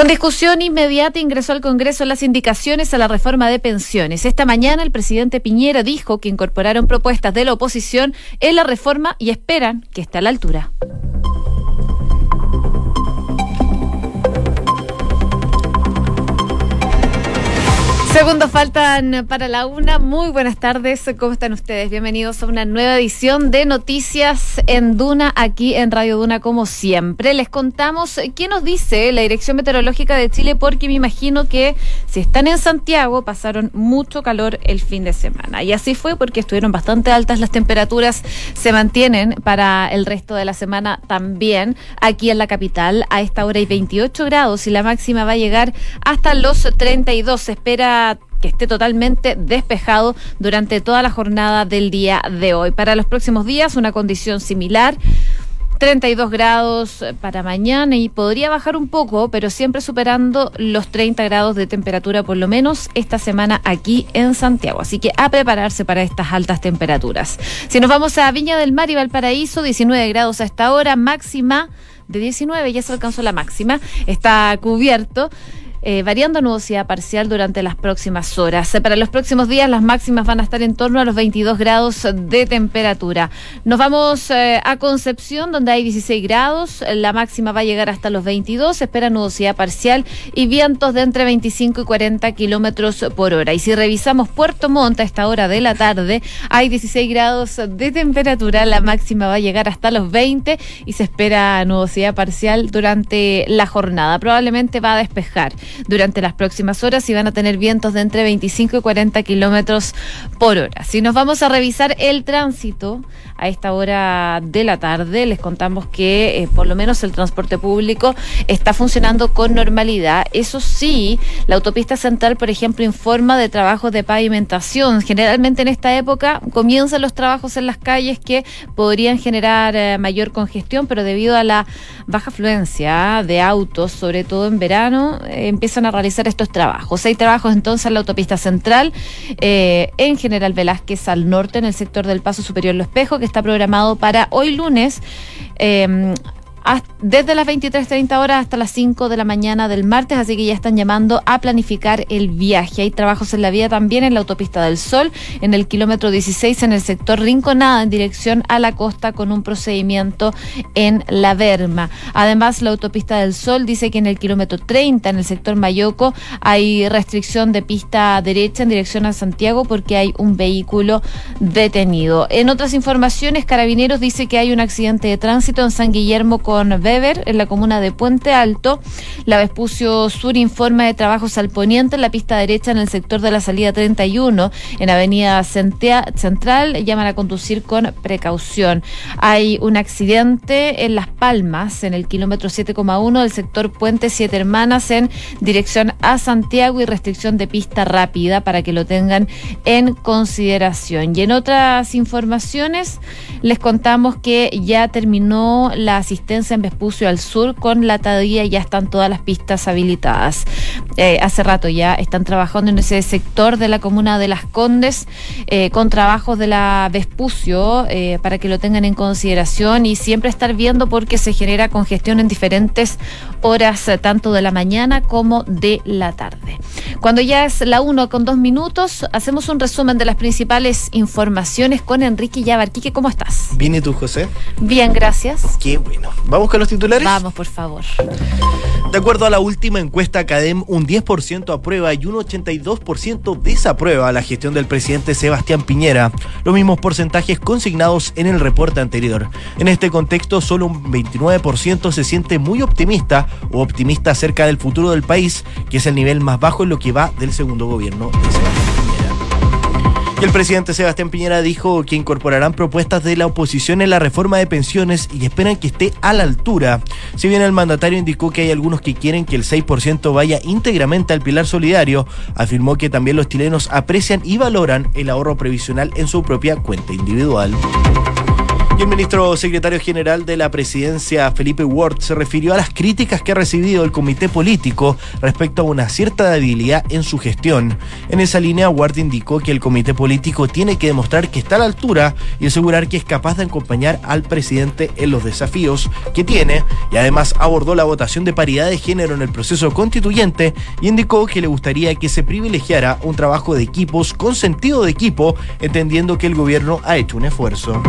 Con discusión inmediata ingresó al Congreso las indicaciones a la reforma de pensiones. Esta mañana el presidente Piñera dijo que incorporaron propuestas de la oposición en la reforma y esperan que esté a la altura. Segundos faltan para la una. Muy buenas tardes. ¿Cómo están ustedes? Bienvenidos a una nueva edición de Noticias en Duna, aquí en Radio Duna, como siempre. Les contamos qué nos dice la Dirección Meteorológica de Chile, porque me imagino que si están en Santiago, pasaron mucho calor el fin de semana. Y así fue porque estuvieron bastante altas las temperaturas, se mantienen para el resto de la semana también. Aquí en la capital, a esta hora hay 28 grados y la máxima va a llegar hasta los 32. Se espera que esté totalmente despejado durante toda la jornada del día de hoy. Para los próximos días, una condición similar. 32 grados para mañana y podría bajar un poco, pero siempre superando los 30 grados de temperatura por lo menos esta semana aquí en Santiago. Así que a prepararse para estas altas temperaturas. Si nos vamos a Viña del Mar y Valparaíso, 19 grados a esta hora, máxima de 19, ya se alcanzó la máxima, está cubierto. Eh, variando nubosidad parcial durante las próximas horas. Para los próximos días las máximas van a estar en torno a los 22 grados de temperatura. Nos vamos eh, a Concepción donde hay 16 grados, la máxima va a llegar hasta los 22, espera nubosidad parcial y vientos de entre 25 y 40 kilómetros por hora. Y si revisamos Puerto Montt a esta hora de la tarde, hay 16 grados de temperatura, la máxima va a llegar hasta los 20 y se espera nubosidad parcial durante la jornada. Probablemente va a despejar durante las próximas horas y van a tener vientos de entre 25 y 40 kilómetros por hora. Si nos vamos a revisar el tránsito a esta hora de la tarde, les contamos que eh, por lo menos el transporte público está funcionando con normalidad. Eso sí, la autopista central, por ejemplo, informa de trabajos de pavimentación. Generalmente en esta época comienzan los trabajos en las calles que podrían generar eh, mayor congestión, pero debido a la baja afluencia de autos, sobre todo en verano, eh, empiezan a realizar estos trabajos. Hay trabajos entonces en la autopista central, en General Velázquez al norte, en el sector del Paso Superior Lo Espejo, que está programado para hoy lunes. Eh, desde las 23.30 horas hasta las 5 de la mañana del martes, así que ya están llamando a planificar el viaje. Hay trabajos en la vía también en la autopista del Sol, en el kilómetro 16 en el sector Rinconada, en dirección a la costa, con un procedimiento en la Verma. Además, la autopista del Sol dice que en el kilómetro 30, en el sector Mayoco, hay restricción de pista derecha en dirección a Santiago porque hay un vehículo detenido. En otras informaciones, Carabineros dice que hay un accidente de tránsito en San Guillermo con Weber, en la comuna de Puente Alto. La Vespucio Sur informa de trabajos al poniente en la pista derecha en el sector de la salida 31, en Avenida Central. Llaman a conducir con precaución. Hay un accidente en Las Palmas, en el kilómetro 7,1 del sector Puente Siete Hermanas, en dirección a Santiago y restricción de pista rápida para que lo tengan en consideración. Y en otras informaciones, les contamos que ya terminó la asistencia en Vespucio al sur con la Tadía ya están todas las pistas habilitadas. Eh, hace rato ya están trabajando en ese sector de la comuna de Las Condes eh, con trabajos de la Vespucio eh, para que lo tengan en consideración y siempre estar viendo porque se genera congestión en diferentes horas tanto de la mañana como de la tarde. Cuando ya es la 1 con dos minutos, hacemos un resumen de las principales informaciones con Enrique Yabarquique. ¿Cómo estás? Bien, ¿y tú, José? Bien, gracias. Qué bueno. ¿Vamos con los titulares? Vamos, por favor. De acuerdo a la última encuesta CADEM, un 10% aprueba y un 82% desaprueba la gestión del presidente Sebastián Piñera, los mismos porcentajes consignados en el reporte anterior. En este contexto, solo un 29% se siente muy optimista o optimista acerca del futuro del país, que es el nivel más bajo en lo que va del segundo gobierno de Sebastián el presidente Sebastián Piñera dijo que incorporarán propuestas de la oposición en la reforma de pensiones y esperan que esté a la altura. Si bien el mandatario indicó que hay algunos que quieren que el 6% vaya íntegramente al pilar solidario, afirmó que también los chilenos aprecian y valoran el ahorro previsional en su propia cuenta individual. El ministro secretario general de la presidencia, Felipe Ward, se refirió a las críticas que ha recibido el comité político respecto a una cierta debilidad en su gestión. En esa línea, Ward indicó que el comité político tiene que demostrar que está a la altura y asegurar que es capaz de acompañar al presidente en los desafíos que tiene y además abordó la votación de paridad de género en el proceso constituyente y indicó que le gustaría que se privilegiara un trabajo de equipos con sentido de equipo, entendiendo que el gobierno ha hecho un esfuerzo.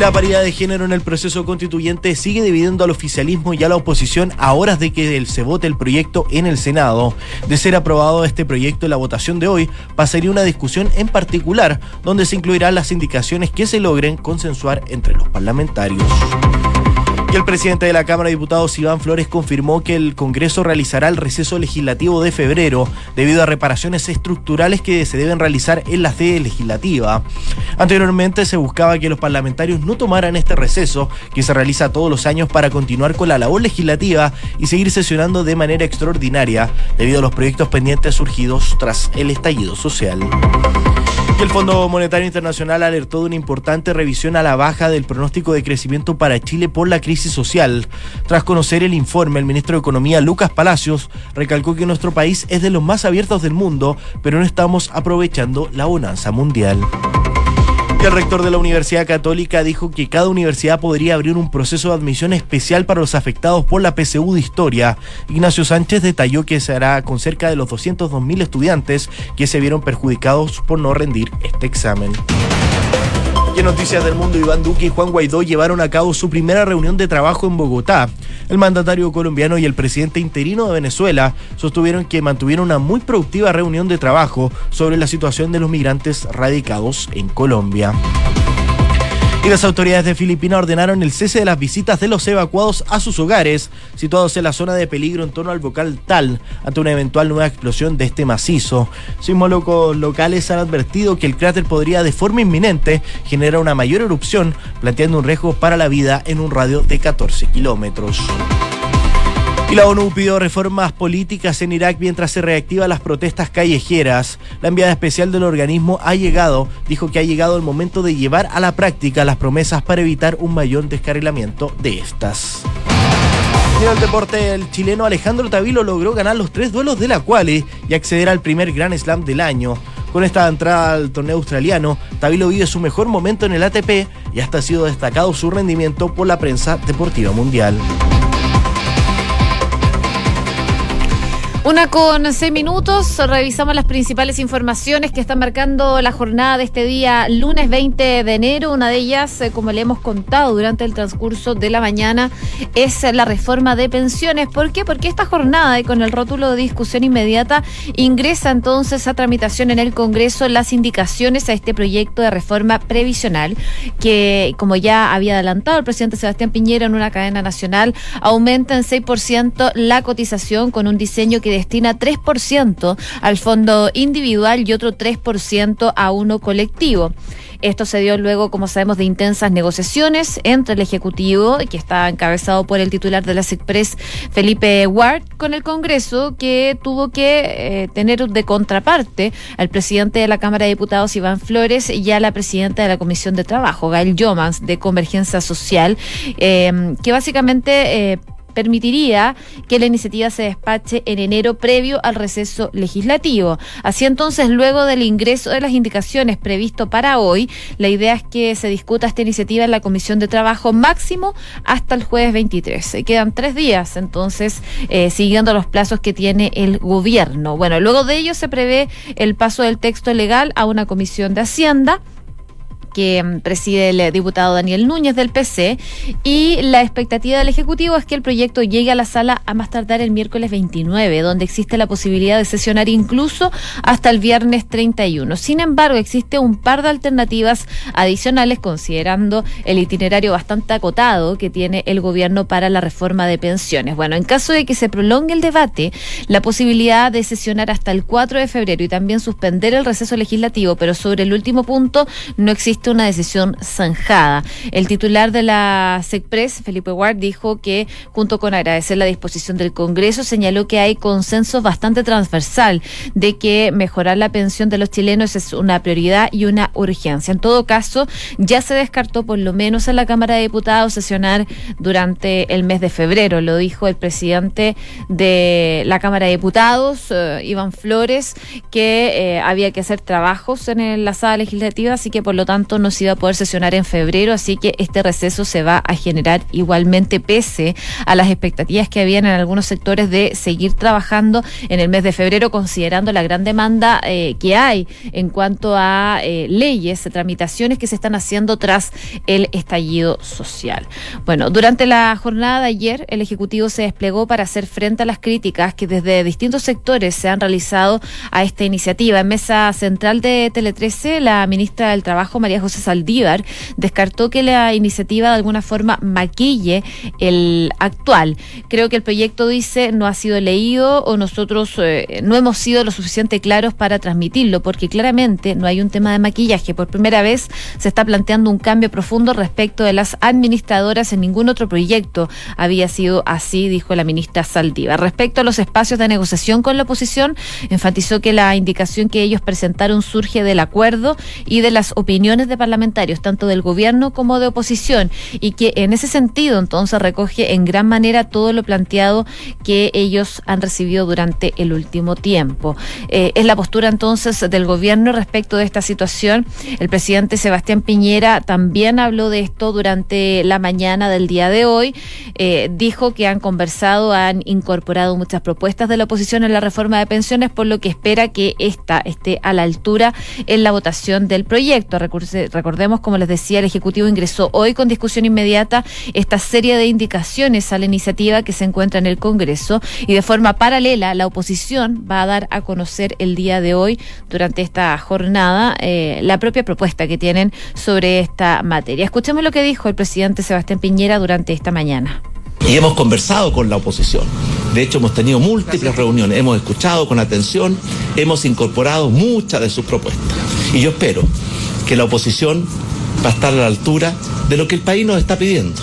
La paridad de género en el proceso constituyente sigue dividiendo al oficialismo y a la oposición a horas de que se vote el proyecto en el Senado. De ser aprobado este proyecto la votación de hoy, pasaría una discusión en particular donde se incluirán las indicaciones que se logren consensuar entre los parlamentarios. Y el presidente de la Cámara de Diputados, Iván Flores, confirmó que el Congreso realizará el receso legislativo de febrero debido a reparaciones estructurales que se deben realizar en la sede legislativa. Anteriormente se buscaba que los parlamentarios no tomaran este receso, que se realiza todos los años para continuar con la labor legislativa y seguir sesionando de manera extraordinaria debido a los proyectos pendientes surgidos tras el estallido social el Fondo Monetario Internacional alertó de una importante revisión a la baja del pronóstico de crecimiento para Chile por la crisis social. Tras conocer el informe, el ministro de Economía, Lucas Palacios, recalcó que nuestro país es de los más abiertos del mundo, pero no estamos aprovechando la bonanza mundial el rector de la Universidad Católica dijo que cada universidad podría abrir un proceso de admisión especial para los afectados por la PSU de Historia. Ignacio Sánchez detalló que se hará con cerca de los 202.000 estudiantes que se vieron perjudicados por no rendir este examen noticias del mundo, Iván Duque y Juan Guaidó llevaron a cabo su primera reunión de trabajo en Bogotá. El mandatario colombiano y el presidente interino de Venezuela sostuvieron que mantuvieron una muy productiva reunión de trabajo sobre la situación de los migrantes radicados en Colombia. Y las autoridades de Filipinas ordenaron el cese de las visitas de los evacuados a sus hogares, situados en la zona de peligro en torno al vocal Tal, ante una eventual nueva explosión de este macizo. Sismólogos locales han advertido que el cráter podría de forma inminente generar una mayor erupción, planteando un riesgo para la vida en un radio de 14 kilómetros. Y la ONU pidió reformas políticas en Irak mientras se reactivan las protestas callejeras. La enviada especial del organismo ha llegado, dijo que ha llegado el momento de llevar a la práctica las promesas para evitar un mayor descarrilamiento de estas. En el deporte, el chileno Alejandro Tavilo logró ganar los tres duelos de la quali y acceder al primer Grand Slam del año. Con esta entrada al torneo australiano, Tavilo vive su mejor momento en el ATP y hasta ha sido destacado su rendimiento por la prensa deportiva mundial. Una con seis minutos, revisamos las principales informaciones que están marcando la jornada de este día, lunes 20 de enero. Una de ellas, eh, como le hemos contado durante el transcurso de la mañana, es la reforma de pensiones. ¿Por qué? Porque esta jornada, y con el rótulo de discusión inmediata, ingresa entonces a tramitación en el Congreso las indicaciones a este proyecto de reforma previsional, que, como ya había adelantado el presidente Sebastián Piñera en una cadena nacional, aumenta en 6% la cotización con un diseño que destina 3% al fondo individual y otro 3% a uno colectivo. Esto se dio luego, como sabemos, de intensas negociaciones entre el Ejecutivo, que está encabezado por el titular de la SECPRES, Felipe Ward, con el Congreso, que tuvo que eh, tener de contraparte al presidente de la Cámara de Diputados, Iván Flores, y a la presidenta de la Comisión de Trabajo, Gail Yomans, de Convergencia Social, eh, que básicamente... Eh, permitiría que la iniciativa se despache en enero previo al receso legislativo. Así entonces, luego del ingreso de las indicaciones previsto para hoy, la idea es que se discuta esta iniciativa en la Comisión de Trabajo máximo hasta el jueves 23. Se quedan tres días, entonces, eh, siguiendo los plazos que tiene el gobierno. Bueno, luego de ello se prevé el paso del texto legal a una comisión de Hacienda que mm, preside el diputado Daniel Núñez del PC y la expectativa del Ejecutivo es que el proyecto llegue a la sala a más tardar el miércoles 29, donde existe la posibilidad de sesionar incluso hasta el viernes 31. Sin embargo, existe un par de alternativas adicionales considerando el itinerario bastante acotado que tiene el gobierno para la reforma de pensiones. Bueno, en caso de que se prolongue el debate, la posibilidad de sesionar hasta el 4 de febrero y también suspender el receso legislativo, pero sobre el último punto no existe una decisión zanjada. El titular de la SECPRES, Felipe Ward, dijo que junto con agradecer la disposición del Congreso, señaló que hay consenso bastante transversal de que mejorar la pensión de los chilenos es una prioridad y una urgencia. En todo caso, ya se descartó por lo menos en la Cámara de Diputados sesionar durante el mes de febrero, lo dijo el presidente de la Cámara de Diputados, eh, Iván Flores, que eh, había que hacer trabajos en la sala legislativa, así que por lo tanto no se iba a poder sesionar en febrero, así que este receso se va a generar igualmente pese a las expectativas que habían en algunos sectores de seguir trabajando en el mes de febrero, considerando la gran demanda eh, que hay en cuanto a leyes, tramitaciones que se están haciendo tras el estallido social. Bueno, durante la jornada de ayer, el Ejecutivo se desplegó para hacer frente a las críticas que desde distintos sectores se han realizado a esta iniciativa. En mesa central de Tele 13, la ministra del Trabajo, María José Saldívar, descartó que la iniciativa de alguna forma maquille el actual. Creo que el proyecto dice no ha sido leído o nosotros eh, no hemos sido lo suficiente claros para transmitirlo, porque claramente no hay un tema de maquillaje. Por primera vez se está planteando un cambio profundo respecto de las administradoras en ningún otro proyecto había sido así, dijo la ministra Saldívar. Respecto a los espacios de negociación con la oposición, enfatizó que la indicación que ellos presentaron surge del acuerdo y de las opiniones de parlamentarios, tanto del gobierno como de oposición, y que en ese sentido entonces recoge en gran manera todo lo planteado que ellos han recibido durante el último tiempo. Eh, es la postura entonces del gobierno respecto de esta situación. El presidente Sebastián Piñera también habló de esto durante la mañana del día de hoy. Eh, dijo que han conversado, han incorporado muchas propuestas de la oposición en la reforma de pensiones, por lo que espera que esta esté a la altura en la votación del proyecto. Recordemos, como les decía, el Ejecutivo ingresó hoy con discusión inmediata esta serie de indicaciones a la iniciativa que se encuentra en el Congreso y de forma paralela la oposición va a dar a conocer el día de hoy, durante esta jornada, eh, la propia propuesta que tienen sobre esta materia. Escuchemos lo que dijo el presidente Sebastián Piñera durante esta mañana. Y hemos conversado con la oposición. De hecho, hemos tenido múltiples reuniones, hemos escuchado con atención, hemos incorporado muchas de sus propuestas. Y yo espero que la oposición va a estar a la altura de lo que el país nos está pidiendo.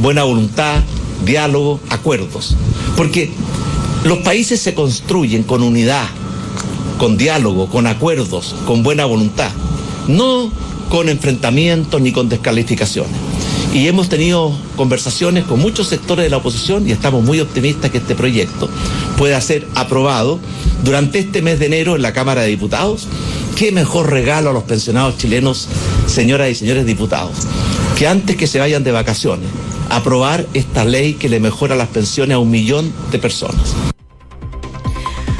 Buena voluntad, diálogo, acuerdos. Porque los países se construyen con unidad, con diálogo, con acuerdos, con buena voluntad. No con enfrentamientos ni con descalificaciones. Y hemos tenido conversaciones con muchos sectores de la oposición y estamos muy optimistas que este proyecto pueda ser aprobado durante este mes de enero en la Cámara de Diputados. Qué mejor regalo a los pensionados chilenos, señoras y señores diputados, que antes que se vayan de vacaciones, aprobar esta ley que le mejora las pensiones a un millón de personas.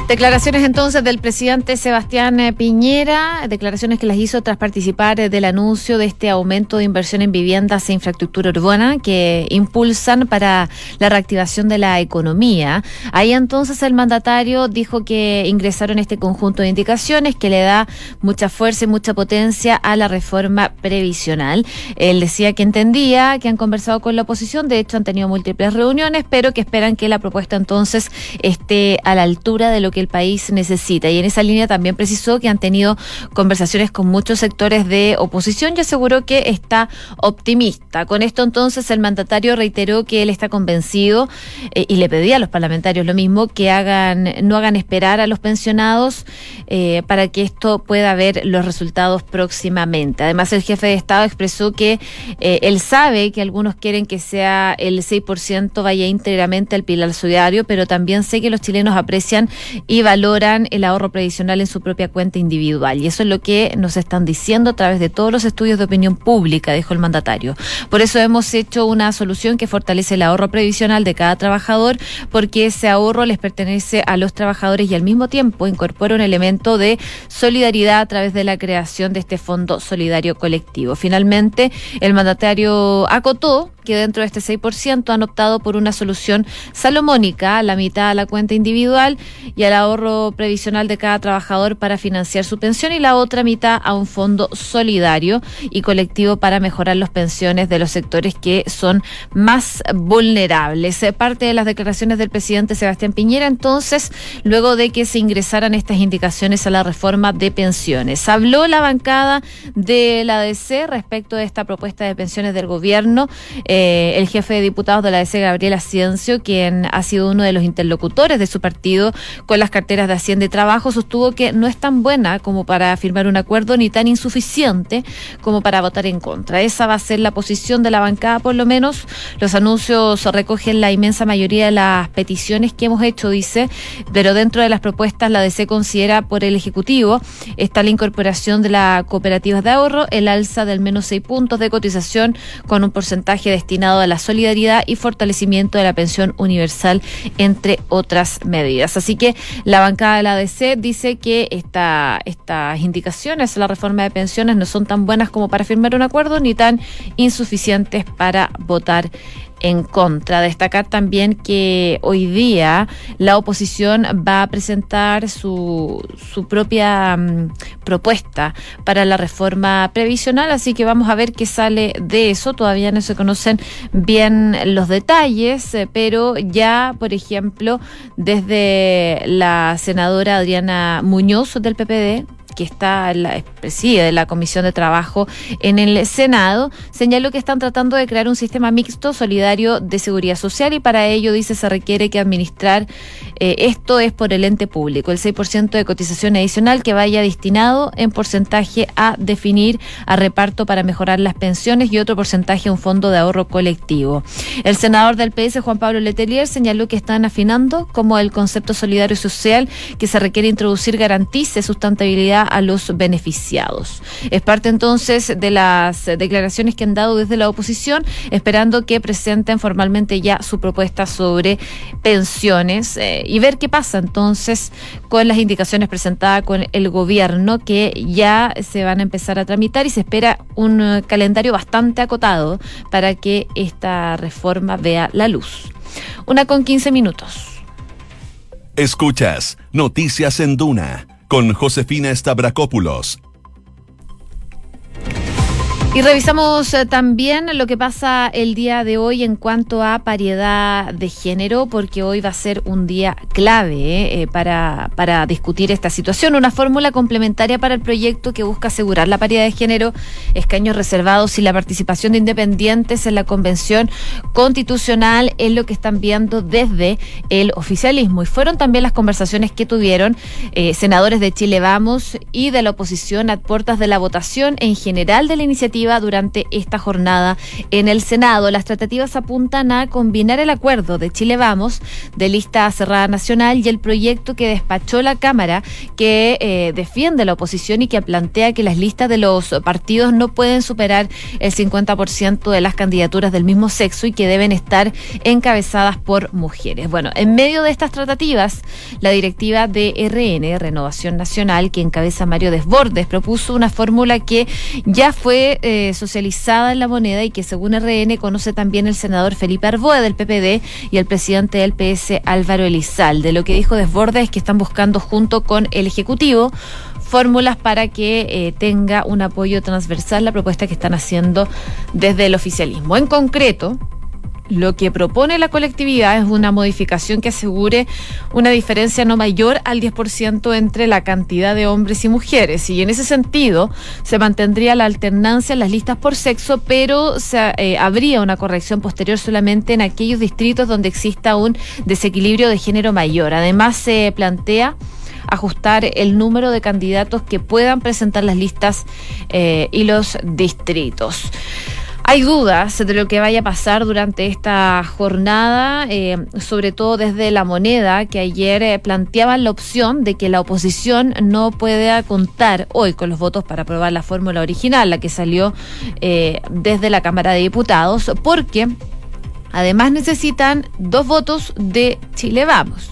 Declaraciones entonces del presidente Sebastián eh, Piñera, declaraciones que las hizo tras participar eh, del anuncio de este aumento de inversión en viviendas e infraestructura urbana que impulsan para la reactivación de la economía. Ahí entonces el mandatario dijo que ingresaron este conjunto de indicaciones que le da mucha fuerza y mucha potencia a la reforma previsional. Él decía que entendía que han conversado con la oposición, de hecho han tenido múltiples reuniones, pero que esperan que la propuesta entonces esté a la altura de lo que el país necesita. Y en esa línea también precisó que han tenido conversaciones con muchos sectores de oposición y aseguró que está optimista. Con esto entonces el mandatario reiteró que él está convencido eh, y le pedía a los parlamentarios lo mismo, que hagan, no hagan esperar a los pensionados eh, para que esto pueda ver los resultados próximamente. Además, el jefe de Estado expresó que eh, él sabe que algunos quieren que sea el 6% vaya íntegramente al pilar solidario, pero también sé que los chilenos aprecian y valoran el ahorro previsional en su propia cuenta individual. Y eso es lo que nos están diciendo a través de todos los estudios de opinión pública, dijo el mandatario. Por eso hemos hecho una solución que fortalece el ahorro previsional de cada trabajador, porque ese ahorro les pertenece a los trabajadores y al mismo tiempo incorpora un elemento de solidaridad a través de la creación de este fondo solidario colectivo. Finalmente, el mandatario acotó que dentro de este 6% han optado por una solución salomónica, la mitad a la cuenta individual y al ahorro previsional de cada trabajador para financiar su pensión y la otra mitad a un fondo solidario y colectivo para mejorar las pensiones de los sectores que son más vulnerables. Eh, parte de las declaraciones del presidente Sebastián Piñera, entonces, luego de que se ingresaran estas indicaciones a la reforma de pensiones. Habló la bancada de la DC respecto de esta propuesta de pensiones del gobierno. Eh, el jefe de diputados de la DC, Gabriel Asciencio, quien ha sido uno de los interlocutores de su partido con las carteras de Hacienda y Trabajo, sostuvo que no es tan buena como para firmar un acuerdo ni tan insuficiente como para votar en contra. Esa va a ser la posición de la bancada, por lo menos. Los anuncios recogen la inmensa mayoría de las peticiones que hemos hecho, dice, pero dentro de las propuestas la DC considera por el Ejecutivo está la incorporación de las cooperativas de ahorro, el alza del menos seis puntos de cotización con un porcentaje destinado a la solidaridad y fortalecimiento de la pensión universal, entre otras medidas. Así que la bancada de la DC dice que esta, estas indicaciones la reforma de pensiones no son tan buenas como para firmar un acuerdo ni tan insuficientes para votar en contra. Destacar también que hoy día la oposición va a presentar su, su propia mm, propuesta para la reforma previsional, así que vamos a ver qué sale de eso. Todavía no se conocen bien los detalles, eh, pero ya, por ejemplo, desde la senadora Adriana Muñoz del PPD, que está la, preside la Comisión de Trabajo en el Senado, señaló que están tratando de crear un sistema mixto solidario de seguridad social y para ello, dice, se requiere que administrar eh, esto es por el ente público, el 6% de cotización adicional que vaya destinado en porcentaje a definir a reparto para mejorar las pensiones y otro porcentaje a un fondo de ahorro colectivo. El senador del PS, Juan Pablo Letelier, señaló que están afinando como el concepto solidario social que se requiere introducir garantice sustentabilidad a los beneficiados. Es parte entonces de las declaraciones que han dado desde la oposición, esperando que presenten formalmente ya su propuesta sobre pensiones eh, y ver qué pasa entonces con las indicaciones presentadas con el gobierno que ya se van a empezar a tramitar y se espera un calendario bastante acotado para que esta reforma vea la luz. Una con 15 minutos. Escuchas Noticias en Duna con Josefina Stavrakopoulos y revisamos eh, también lo que pasa el día de hoy en cuanto a paridad de género, porque hoy va a ser un día clave eh, eh, para, para discutir esta situación. Una fórmula complementaria para el proyecto que busca asegurar la paridad de género, escaños reservados y la participación de independientes en la Convención Constitucional es lo que están viendo desde el oficialismo. Y fueron también las conversaciones que tuvieron senadores de Chile Vamos y de la oposición a puertas de la votación en general de la iniciativa durante esta jornada en el Senado. Las tratativas apuntan a combinar el acuerdo de Chile Vamos, de lista cerrada nacional, y el proyecto que despachó la Cámara, que eh, defiende la oposición y que plantea que las listas de los partidos no pueden superar el 50% de las candidaturas del mismo sexo y que deben estar encabezadas por mujeres. Bueno, en medio de estas tratativas, la directiva de RN, Renovación Nacional, que encabeza Mario Desbordes, propuso una fórmula que ya fue eh, socializada en la moneda y que según RN conoce también el senador Felipe Arboe del PPD y el presidente del PS Álvaro Elizalde. Lo que dijo Desbordes es que están buscando junto con el Ejecutivo fórmulas para que eh, tenga un apoyo transversal la propuesta que están haciendo desde el oficialismo. En concreto, lo que propone la colectividad es una modificación que asegure una diferencia no mayor al 10% entre la cantidad de hombres y mujeres. Y en ese sentido, se mantendría la alternancia en las listas por sexo, pero se, eh, habría una corrección posterior solamente en aquellos distritos donde exista un desequilibrio de género mayor. Además, se plantea ajustar el número de candidatos que puedan presentar las listas eh, y los distritos. Hay dudas de lo que vaya a pasar durante esta jornada, eh, sobre todo desde la moneda, que ayer eh, planteaban la opción de que la oposición no pueda contar hoy con los votos para aprobar la fórmula original, la que salió eh, desde la Cámara de Diputados, porque además necesitan dos votos de Chile Vamos.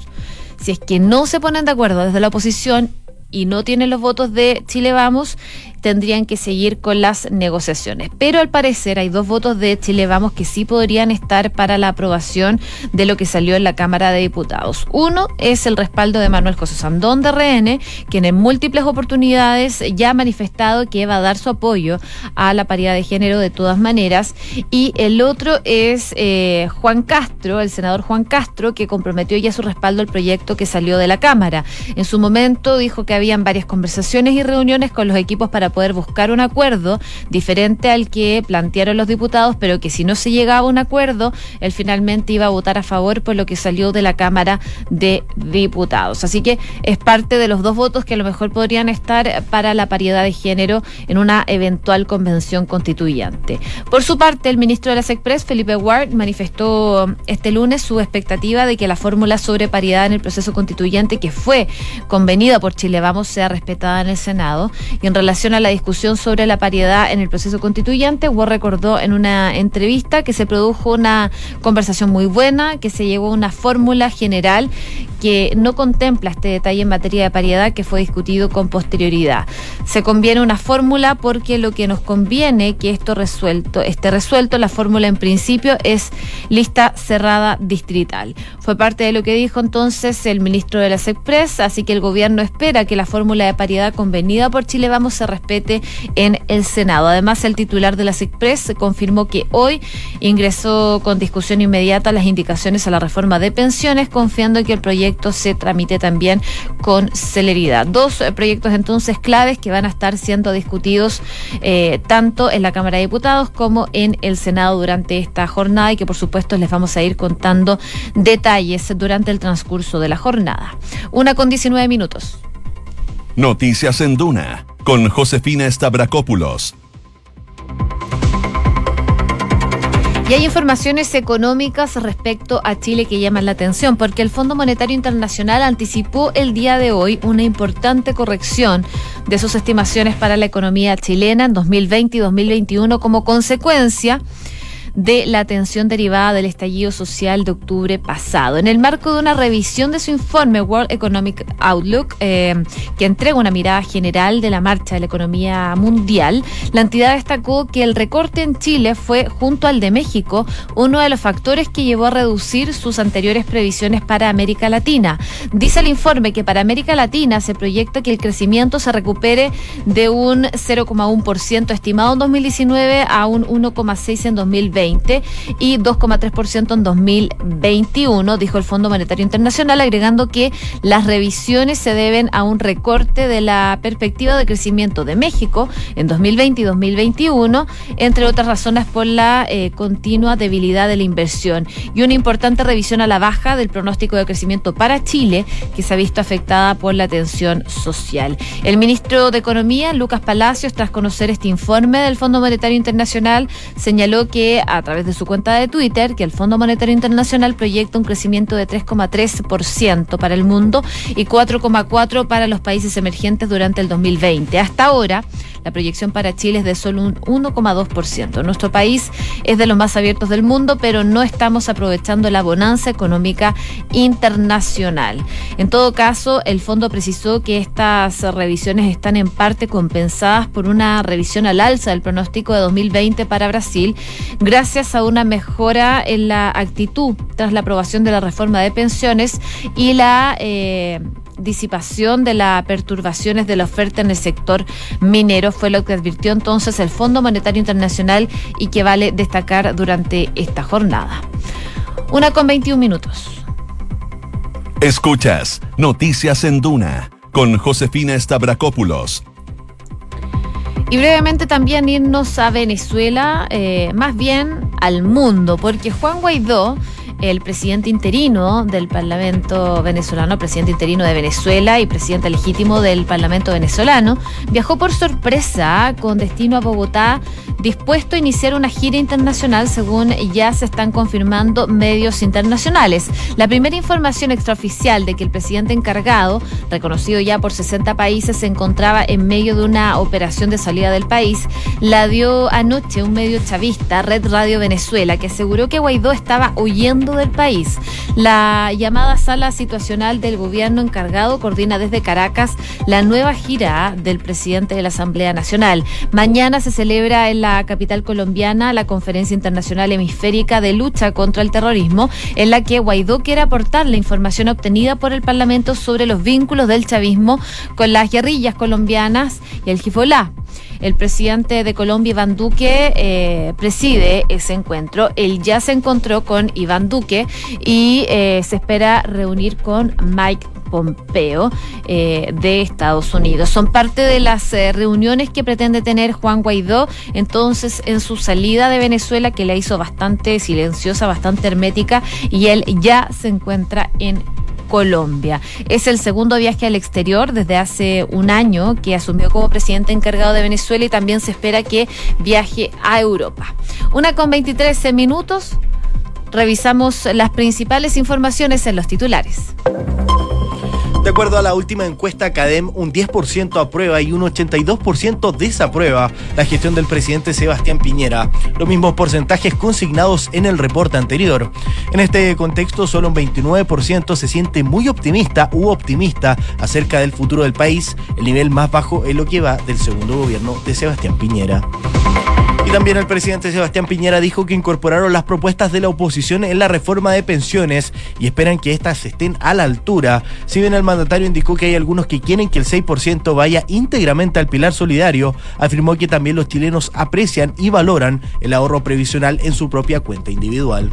Si es que no se ponen de acuerdo desde la oposición y no tienen los votos de Chile Vamos, tendrían que seguir con las negociaciones. Pero al parecer hay dos votos de Chile Vamos que sí podrían estar para la aprobación de lo que salió en la Cámara de Diputados. Uno es el respaldo de Manuel José Sandón de RN, quien en múltiples oportunidades ya ha manifestado que va a dar su apoyo a la paridad de género de todas maneras. Y el otro es eh, Juan Castro, el senador Juan Castro, que comprometió ya su respaldo al proyecto que salió de la Cámara. En su momento dijo que habían varias conversaciones y reuniones con los equipos para poder buscar un acuerdo diferente al que plantearon los diputados, pero que si no se llegaba a un acuerdo, él finalmente iba a votar a favor por lo que salió de la Cámara de Diputados. Así que es parte de los dos votos que a lo mejor podrían estar para la paridad de género en una eventual convención constituyente. Por su parte, el ministro de la SECPRES, Felipe Ward, manifestó este lunes su expectativa de que la fórmula sobre paridad en el proceso constituyente que fue convenida por Chile Vamos sea respetada en el Senado. Y en relación a la discusión sobre la paridad en el proceso constituyente, Ward recordó en una entrevista que se produjo una conversación muy buena, que se llegó a una fórmula general que no contempla este detalle en materia de paridad que fue discutido con posterioridad. Se conviene una fórmula porque lo que nos conviene que esto resuelto, esté resuelto, la fórmula en principio es lista cerrada distrital. Fue parte de lo que dijo entonces el ministro de la SECPRES, así que el gobierno espera que la fórmula de paridad convenida por Chile Vamos se respete en el Senado. Además, el titular de la SECPRES confirmó que hoy ingresó con discusión inmediata las indicaciones a la reforma de pensiones, confiando en que el proyecto se tramite también con celeridad. Dos eh, proyectos entonces claves que van a estar siendo discutidos eh, tanto en la Cámara de Diputados como en el Senado durante esta jornada y que por supuesto les vamos a ir contando detalles durante el transcurso de la jornada. Una con 19 minutos. Noticias en Duna con Josefina Stavrakopoulos. Y hay informaciones económicas respecto a Chile que llaman la atención, porque el Fondo Monetario Internacional anticipó el día de hoy una importante corrección de sus estimaciones para la economía chilena en 2020 y 2021 como consecuencia de la atención derivada del estallido social de octubre pasado. En el marco de una revisión de su informe World Economic Outlook, eh, que entrega una mirada general de la marcha de la economía mundial, la entidad destacó que el recorte en Chile fue, junto al de México, uno de los factores que llevó a reducir sus anteriores previsiones para América Latina. Dice el informe que para América Latina se proyecta que el crecimiento se recupere de un 0,1% estimado en 2019 a un 1,6% en 2020 y 2,3% en 2021, dijo el Fondo Monetario Internacional, agregando que las revisiones se deben a un recorte de la perspectiva de crecimiento de México en 2020 y 2021, entre otras razones por la eh, continua debilidad de la inversión y una importante revisión a la baja del pronóstico de crecimiento para Chile, que se ha visto afectada por la tensión social. El ministro de Economía, Lucas Palacios, tras conocer este informe del Fondo Monetario Internacional, señaló que a través de su cuenta de Twitter que el Fondo Monetario Internacional proyecta un crecimiento de 3,3% para el mundo y 4,4% para los países emergentes durante el 2020. Hasta ahora, la proyección para Chile es de solo un 1,2%. Nuestro país es de los más abiertos del mundo, pero no estamos aprovechando la bonanza económica internacional. En todo caso, el fondo precisó que estas revisiones están en parte compensadas por una revisión al alza del pronóstico de 2020 para Brasil, gracias a una mejora en la actitud tras la aprobación de la reforma de pensiones y la eh, disipación de las perturbaciones de la oferta en el sector minero fue lo que advirtió entonces el Fondo Monetario Internacional y que vale destacar durante esta jornada. Una con 21 minutos. Escuchas Noticias en Duna con Josefina Stavrakopoulos. Y brevemente también irnos a Venezuela, eh, más bien al mundo, porque Juan Guaidó el presidente interino del Parlamento venezolano, presidente interino de Venezuela y presidente legítimo del Parlamento venezolano, viajó por sorpresa con destino a Bogotá dispuesto a iniciar una gira internacional según ya se están confirmando medios internacionales. La primera información extraoficial de que el presidente encargado, reconocido ya por 60 países, se encontraba en medio de una operación de salida del país, la dio anoche un medio chavista, Red Radio Venezuela, que aseguró que Guaidó estaba huyendo del país. La llamada sala situacional del gobierno encargado coordina desde Caracas la nueva gira del presidente de la Asamblea Nacional. Mañana se celebra en la capital colombiana la Conferencia Internacional Hemisférica de Lucha contra el Terrorismo, en la que Guaidó quiere aportar la información obtenida por el Parlamento sobre los vínculos del chavismo con las guerrillas colombianas y el Gifolá. El presidente de Colombia, Iván Duque, eh, preside ese encuentro. Él ya se encontró con Iván Duque y eh, se espera reunir con Mike Pompeo eh, de Estados Unidos. Son parte de las reuniones que pretende tener Juan Guaidó entonces en su salida de Venezuela que la hizo bastante silenciosa, bastante hermética y él ya se encuentra en Colombia. Es el segundo viaje al exterior desde hace un año que asumió como presidente encargado de Venezuela y también se espera que viaje a Europa. Una con 23 minutos. Revisamos las principales informaciones en los titulares. De acuerdo a la última encuesta CADEM, un 10% aprueba y un 82% desaprueba la gestión del presidente Sebastián Piñera, los mismos porcentajes consignados en el reporte anterior. En este contexto, solo un 29% se siente muy optimista u optimista acerca del futuro del país, el nivel más bajo en lo que va del segundo gobierno de Sebastián Piñera. También el presidente Sebastián Piñera dijo que incorporaron las propuestas de la oposición en la reforma de pensiones y esperan que éstas estén a la altura. Si bien el mandatario indicó que hay algunos que quieren que el 6% vaya íntegramente al pilar solidario, afirmó que también los chilenos aprecian y valoran el ahorro previsional en su propia cuenta individual.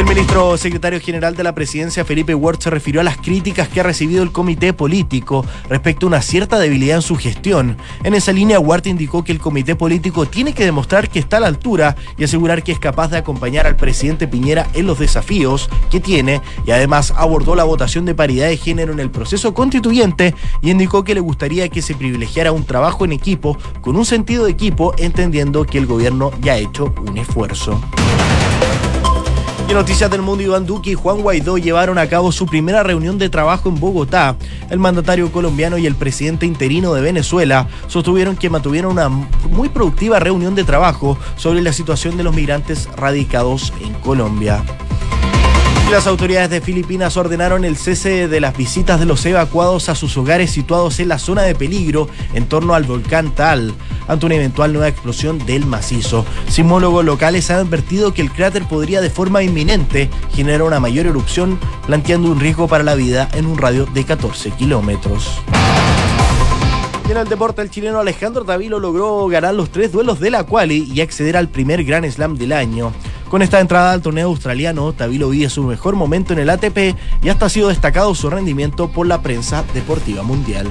El ministro secretario general de la presidencia, Felipe Ward, se refirió a las críticas que ha recibido el comité político respecto a una cierta debilidad en su gestión. En esa línea, Ward indicó que el comité político tiene que demostrar que está a la altura y asegurar que es capaz de acompañar al presidente Piñera en los desafíos que tiene y además abordó la votación de paridad de género en el proceso constituyente y indicó que le gustaría que se privilegiara un trabajo en equipo con un sentido de equipo, entendiendo que el gobierno ya ha hecho un esfuerzo. Y noticias del mundo, Iván Duque y Juan Guaidó llevaron a cabo su primera reunión de trabajo en Bogotá. El mandatario colombiano y el presidente interino de Venezuela sostuvieron que mantuvieron una muy productiva reunión de trabajo sobre la situación de los migrantes radicados en Colombia. Las autoridades de Filipinas ordenaron el cese de las visitas de los evacuados a sus hogares situados en la zona de peligro en torno al volcán Tal, ante una eventual nueva explosión del macizo. Sismólogos locales han advertido que el cráter podría de forma inminente generar una mayor erupción, planteando un riesgo para la vida en un radio de 14 kilómetros. En el deporte, el chileno Alejandro Tavilo logró ganar los tres duelos de la quali y acceder al primer Grand Slam del año. Con esta entrada al torneo australiano, Tavilo vive su mejor momento en el ATP y hasta ha sido destacado su rendimiento por la prensa deportiva mundial.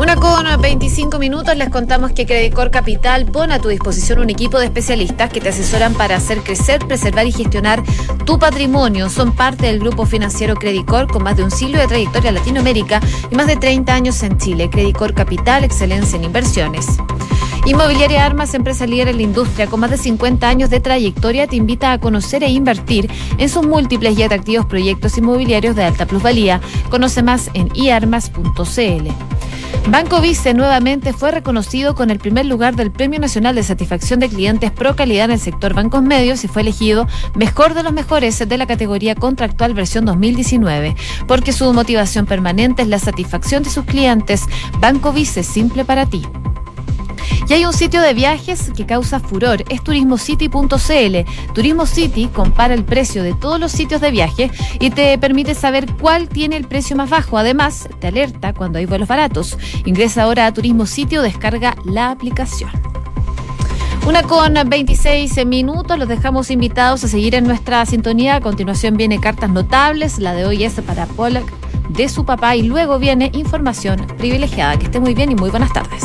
Una con 25 minutos les contamos que Credicor Capital pone a tu disposición un equipo de especialistas que te asesoran para hacer crecer, preservar y gestionar tu patrimonio. Son parte del grupo financiero Credicor con más de un siglo de trayectoria en Latinoamérica y más de 30 años en Chile. Credicor Capital, excelencia en inversiones. Inmobiliaria Armas, empresa líder en la industria con más de 50 años de trayectoria, te invita a conocer e invertir en sus múltiples y atractivos proyectos inmobiliarios de alta plusvalía. Conoce más en iarmas.cl. Banco Vice nuevamente fue reconocido con el primer lugar del Premio Nacional de Satisfacción de Clientes Pro Calidad en el sector bancos medios y fue elegido mejor de los mejores de la categoría contractual versión 2019, porque su motivación permanente es la satisfacción de sus clientes. Banco Vice, simple para ti. Y hay un sitio de viajes que causa furor, es turismocity.cl. Turismo City compara el precio de todos los sitios de viaje y te permite saber cuál tiene el precio más bajo. Además, te alerta cuando hay vuelos baratos. Ingresa ahora a Turismo Sitio, descarga la aplicación. Una con 26 minutos, los dejamos invitados a seguir en nuestra sintonía. A continuación viene Cartas Notables, la de hoy es para Pollock de su papá y luego viene información privilegiada. Que esté muy bien y muy buenas tardes.